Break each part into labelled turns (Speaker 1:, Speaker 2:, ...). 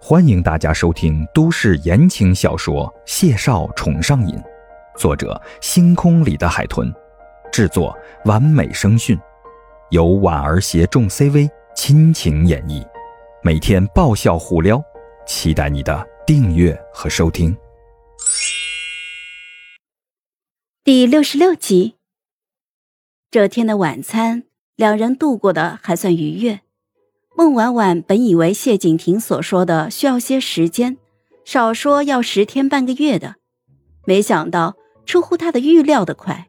Speaker 1: 欢迎大家收听都市言情小说《谢少宠上瘾》，作者：星空里的海豚，制作：完美声讯，由婉儿携众 CV 亲情演绎，每天爆笑互撩，期待你的订阅和收听。
Speaker 2: 第六十六集，这天的晚餐，两人度过的还算愉悦。孟婉婉本以为谢景亭所说的需要些时间，少说要十天半个月的，没想到出乎她的预料的快。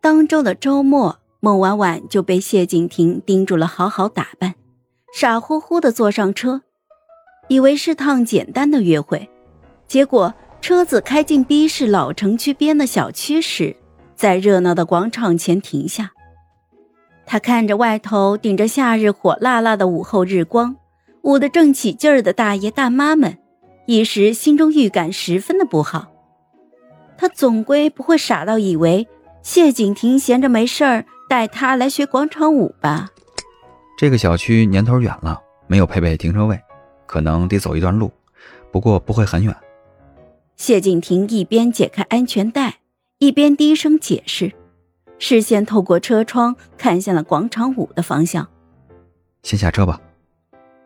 Speaker 2: 当周的周末，孟婉婉就被谢景亭叮嘱了好好打扮，傻乎乎的坐上车，以为是趟简单的约会，结果车子开进 B 市老城区边的小区时，在热闹的广场前停下。他看着外头顶着夏日火辣辣的午后日光，舞得正起劲儿的大爷大妈们，一时心中预感十分的不好。他总归不会傻到以为谢景亭闲着没事儿带他来学广场舞吧？
Speaker 3: 这个小区年头远了，没有配备停车位，可能得走一段路，不过不会很远。
Speaker 2: 谢景亭一边解开安全带，一边低声解释。视线透过车窗看向了广场舞的方向。
Speaker 3: 先下车吧。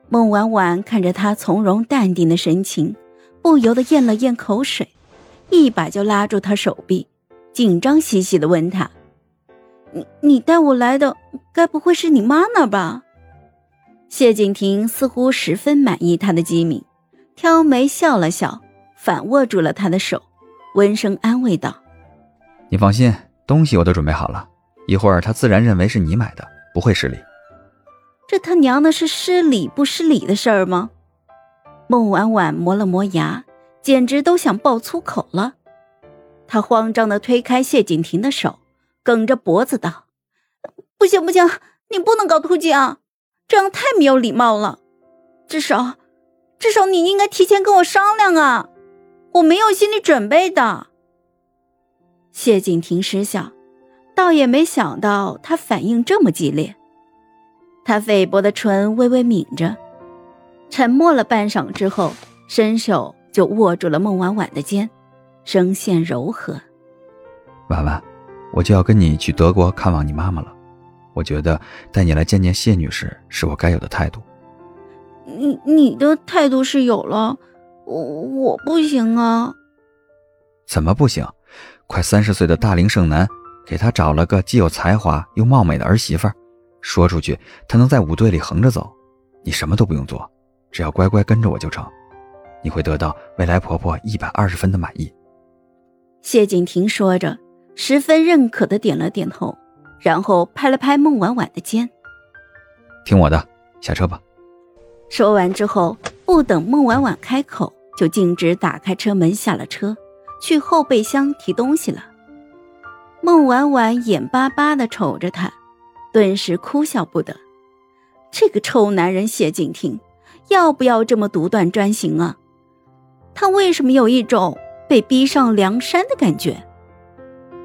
Speaker 2: 孟婉婉看着他从容淡定的神情，不由得咽了咽口水，一把就拉住他手臂，紧张兮兮的问他：“你你带我来的，该不会是你妈那吧？”谢景亭似乎十分满意他的机敏，挑眉笑了笑，反握住了他的手，温声安慰道：“
Speaker 3: 你放心。”东西我都准备好了，一会儿他自然认为是你买的，不会失礼。
Speaker 2: 这他娘的是失礼不失礼的事儿吗？孟婉婉磨了磨牙，简直都想爆粗口了。她慌张的推开谢景亭的手，梗着脖子道：“不行不行，你不能搞突击啊，这样太没有礼貌了。至少，至少你应该提前跟我商量啊，我没有心理准备的。”谢景亭失笑，倒也没想到他反应这么激烈。他菲薄的唇微微抿着，沉默了半晌之后，伸手就握住了孟婉婉的肩，声线柔和：“
Speaker 3: 婉婉，我就要跟你去德国看望你妈妈了。我觉得带你来见见谢女士是我该有的态度。
Speaker 2: 你你的态度是有了，我我不行啊。
Speaker 3: 怎么不行？”快三十岁的大龄剩男，给他找了个既有才华又貌美的儿媳妇儿，说出去他能在舞队里横着走，你什么都不用做，只要乖乖跟着我就成，你会得到未来婆婆一百二十分的满意。
Speaker 2: 谢景亭说着，十分认可的点了点头，然后拍了拍孟婉婉的肩：“
Speaker 3: 听我的，下车吧。”
Speaker 2: 说完之后，不等孟婉婉开口，就径直打开车门下了车。去后备箱提东西了。孟婉婉眼巴巴的瞅着他，顿时哭笑不得。这个臭男人谢景亭，要不要这么独断专行啊？他为什么有一种被逼上梁山的感觉？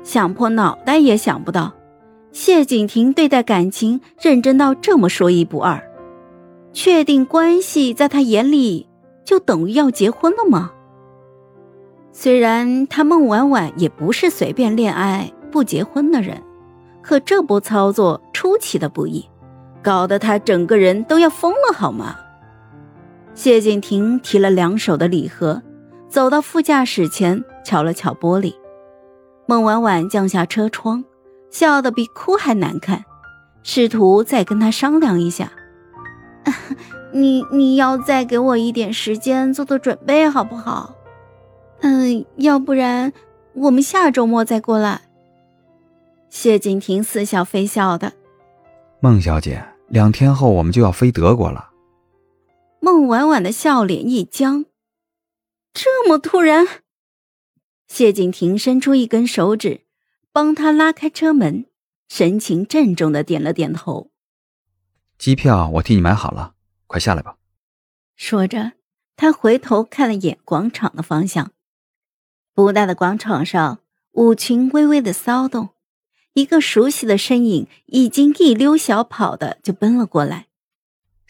Speaker 2: 想破脑袋也想不到，谢景亭对待感情认真到这么说一不二。确定关系，在他眼里就等于要结婚了吗？虽然他孟婉婉也不是随便恋爱不结婚的人，可这波操作出奇的不易，搞得他整个人都要疯了，好吗？谢景亭提了两手的礼盒，走到副驾驶前，敲了敲玻璃。孟婉婉降下车窗，笑得比哭还难看，试图再跟他商量一下：“ 你你要再给我一点时间做做准备，好不好？”嗯，要不然我们下周末再过来。谢景亭似笑非笑的。
Speaker 3: 孟小姐，两天后我们就要飞德国了。
Speaker 2: 孟婉婉的笑脸一僵，这么突然？谢景亭伸出一根手指，帮他拉开车门，神情郑重的点了点头。
Speaker 3: 机票我替你买好了，快下来吧。
Speaker 2: 说着，他回头看了眼广场的方向。不大的广场上，舞裙微微的骚动，一个熟悉的身影已经一溜小跑的就奔了过来。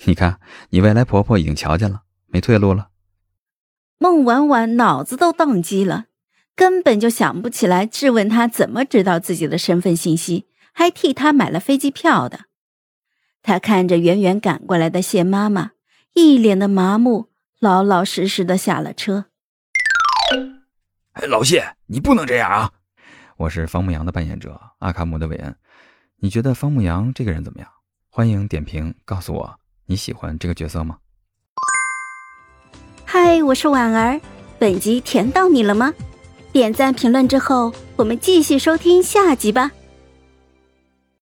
Speaker 3: 你看，你未来婆婆已经瞧见了，
Speaker 4: 没退路了。
Speaker 2: 孟婉婉脑子都宕机了，根本就想不起来质问他怎么知道自己的身份信息，还替他买了飞机票的。他看着远远赶过来的谢妈妈，一脸的麻木，老老实实的下了车。
Speaker 3: 哎老谢，你不能这样啊！我是方牧阳的扮演者阿卡姆的韦恩，你觉得方牧阳这个人怎么样？欢迎点评告诉我你喜欢这个角色吗？
Speaker 2: 嗨，我是婉儿，本集甜到你了吗？点赞评论之后，我们继续收听下集吧。